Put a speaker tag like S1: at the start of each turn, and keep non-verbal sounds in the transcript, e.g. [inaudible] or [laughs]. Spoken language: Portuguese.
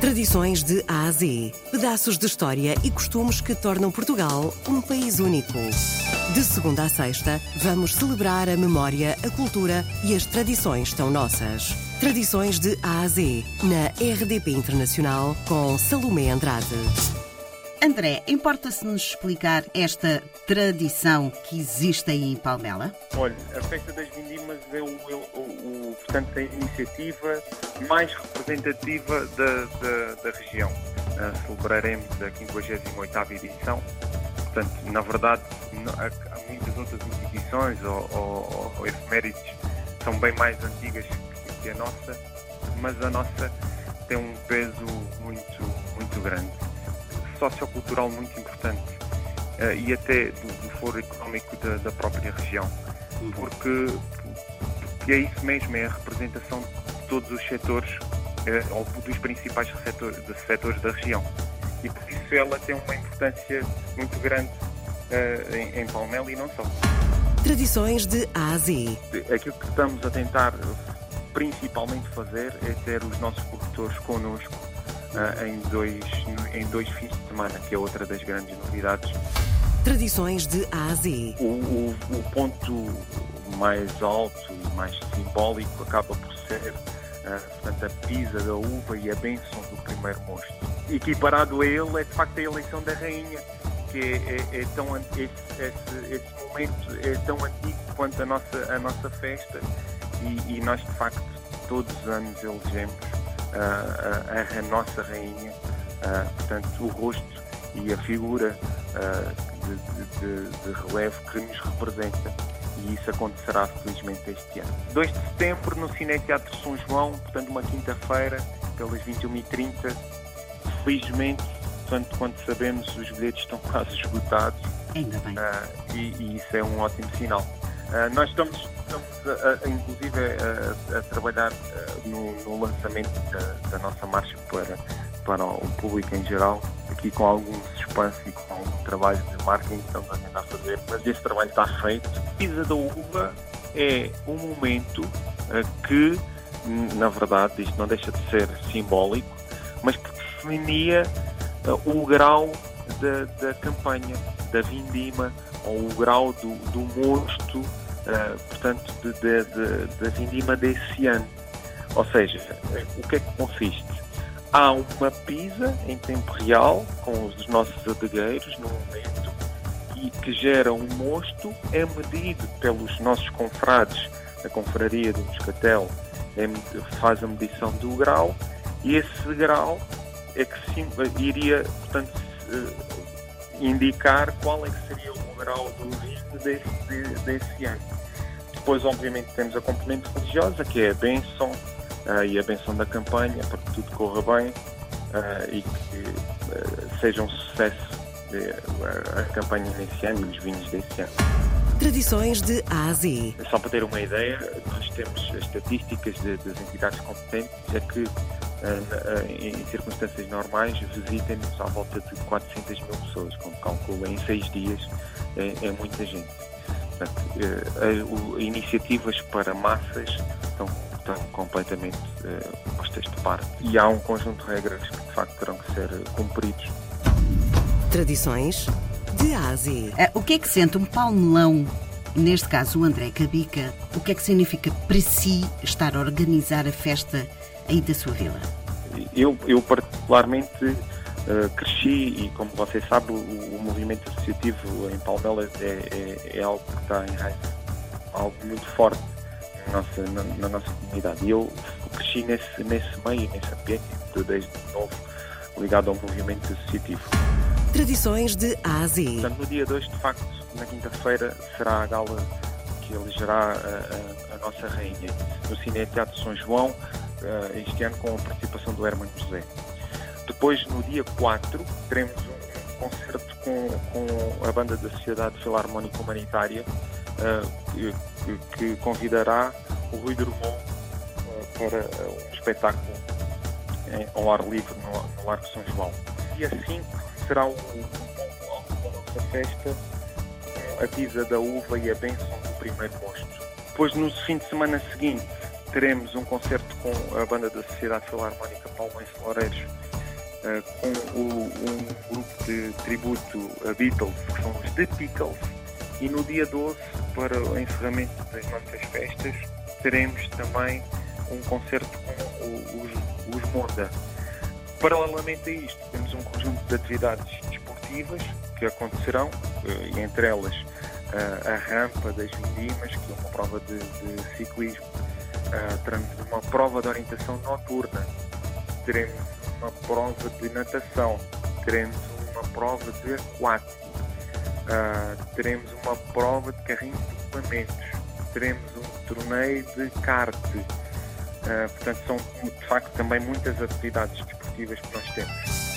S1: Tradições de A a Z. Pedaços de história e costumes que tornam Portugal um país único. De segunda a sexta, vamos celebrar a memória, a cultura e as tradições tão nossas. Tradições de A a Z, na RDP Internacional, com Salomé Andrade.
S2: André, importa-se-nos explicar esta tradição que existe aí em Palmela?
S3: Olha, a Festa das Vindimas é o, o, o, portanto, a iniciativa mais representativa da, da, da região. Uh, celebraremos a 58ª edição. Portanto, na verdade, há muitas outras instituições ou, ou, ou efemérides são bem mais antigas que, que a nossa, mas a nossa tem um peso muito, muito grande sociocultural muito importante uh, e até do, do foro económico da, da, própria região, uhum. porque, porque é isso mesmo, é a representação de todos os setores, uh, ou dos principais setores, setores da região. E por isso ela tem uma importância muito grande uh, em, em Palmela e não só.
S1: Tradições de A a Z.
S3: Aquilo que estamos a tentar principalmente fazer é ter os nossos produtores connosco uh, em, dois, em dois fins de semana, que é outra das grandes novidades.
S1: Tradições de A a Z.
S3: O, o, o ponto mais alto e mais simbólico acaba por ser uh, portanto, a pisa da uva e a bênção do primeiro mosto. Equiparado a ele é de facto a eleição da rainha, que é, é, é tão esse, esse, esse, momento é tão antigo quanto a nossa, a nossa festa e, e nós de facto todos os anos elegemos a, a, nossa rainha, portanto, o rosto e a figura de, de, de, relevo que nos representa. E isso acontecerá felizmente este ano. 2 de setembro no Cine Teatro São João, portanto, uma quinta-feira, pelas 21h30. Felizmente, tanto quanto sabemos, os bilhetes estão [laughs] quase esgotados.
S2: Ainda bem. Uh,
S3: e, e, isso é um ótimo sinal. Uh, nós estamos, estamos a, a, inclusive, a, a trabalhar uh, no, no, lançamento da, da, nossa marcha para, para o público em geral, aqui com algum suspense e com algum trabalho de marketing que estamos a tentar fazer, mas esse trabalho está feito. Pisa da Uva é um momento uh, que, na verdade, isto não deixa de ser simbólico, mas que definia o grau da, da campanha, da vindima, ou o grau do, do mosto, uh, portanto, de, de, de, da vindima desse ano. Ou seja, o que é que consiste? Há uma pisa em tempo real, com os nossos adegueiros no momento, e que gera um mosto, é medido pelos nossos confrades, a confraria do Moscatel é, faz a medição do grau, e esse grau é que sim, iria, portanto, indicar qual é que seria o grau do risco desse, desse ano. Depois, obviamente, temos a componente religiosa, que é a bênção uh, e a bênção da campanha, para que tudo corra bem uh, e que uh, seja um sucesso de, a campanha nesse ano e os vinhos desse ano.
S1: Tradições de A a Z.
S3: Só para ter uma ideia, nós temos as estatísticas de, das entidades competentes, é que em circunstâncias normais visitem-nos à volta de 400 mil pessoas, como calcula em seis dias é, é muita gente. Portanto, é, iniciativas para massas estão, completamente é, postas de parte e há um conjunto de regras que de facto terão que ser cumpridos.
S1: Tradições de Ásia.
S2: O que é que sente um palmelão neste caso o André Cabica, o que é que significa para si estar a organizar a festa aí da sua vila?
S3: Eu, eu particularmente uh, cresci e, como você sabe, o, o movimento associativo em Palmela é, é, é, algo que está em raiz, algo muito forte nossa, na, na, nossa comunidade. E eu cresci nesse, nesse meio, nesse ambiente, desde novo ligado ao movimento associativo.
S1: Tradições de Ásia.
S3: Portanto, no dia 2, de facto, na quinta-feira, será a gala que elegerá a, a, a nossa rainha. No Cine Teatro São João, uh, este ano com a participação do Hermano José. Depois, no dia 4, teremos um concerto com, com a banda da Sociedade Filarmónica Humanitária, uh, que, convidará o Rui Drummond uh, para um espetáculo em, ao ar livre no, Largo São João. Dia 5 será um, nossa festa, a pisa da uva e a bênção do primeiro mosto. Depois, no fim de semana seguinte, teremos um concerto com a banda da Sociedade Filarmónica Palmeiras Loureiros, com o, um grupo de tributo a Beatles, que são os The Pickles, e no dia 12, para o encerramento das nossas festas, teremos também um concerto com os, os Monda. Paralelamente a isto, temos um conjunto de atividades desportivas que acontecerão, eh, e entre elas a rampa das Vindimas, que é uma prova de, de ciclismo, teremos uma prova de orientação noturna, teremos uma prova de natação, teremos uma prova de aquático, teremos uma prova de carrinho de equipamentos, teremos um torneio de kart. portanto, são de facto também muitas atividades desportivas que nós temos.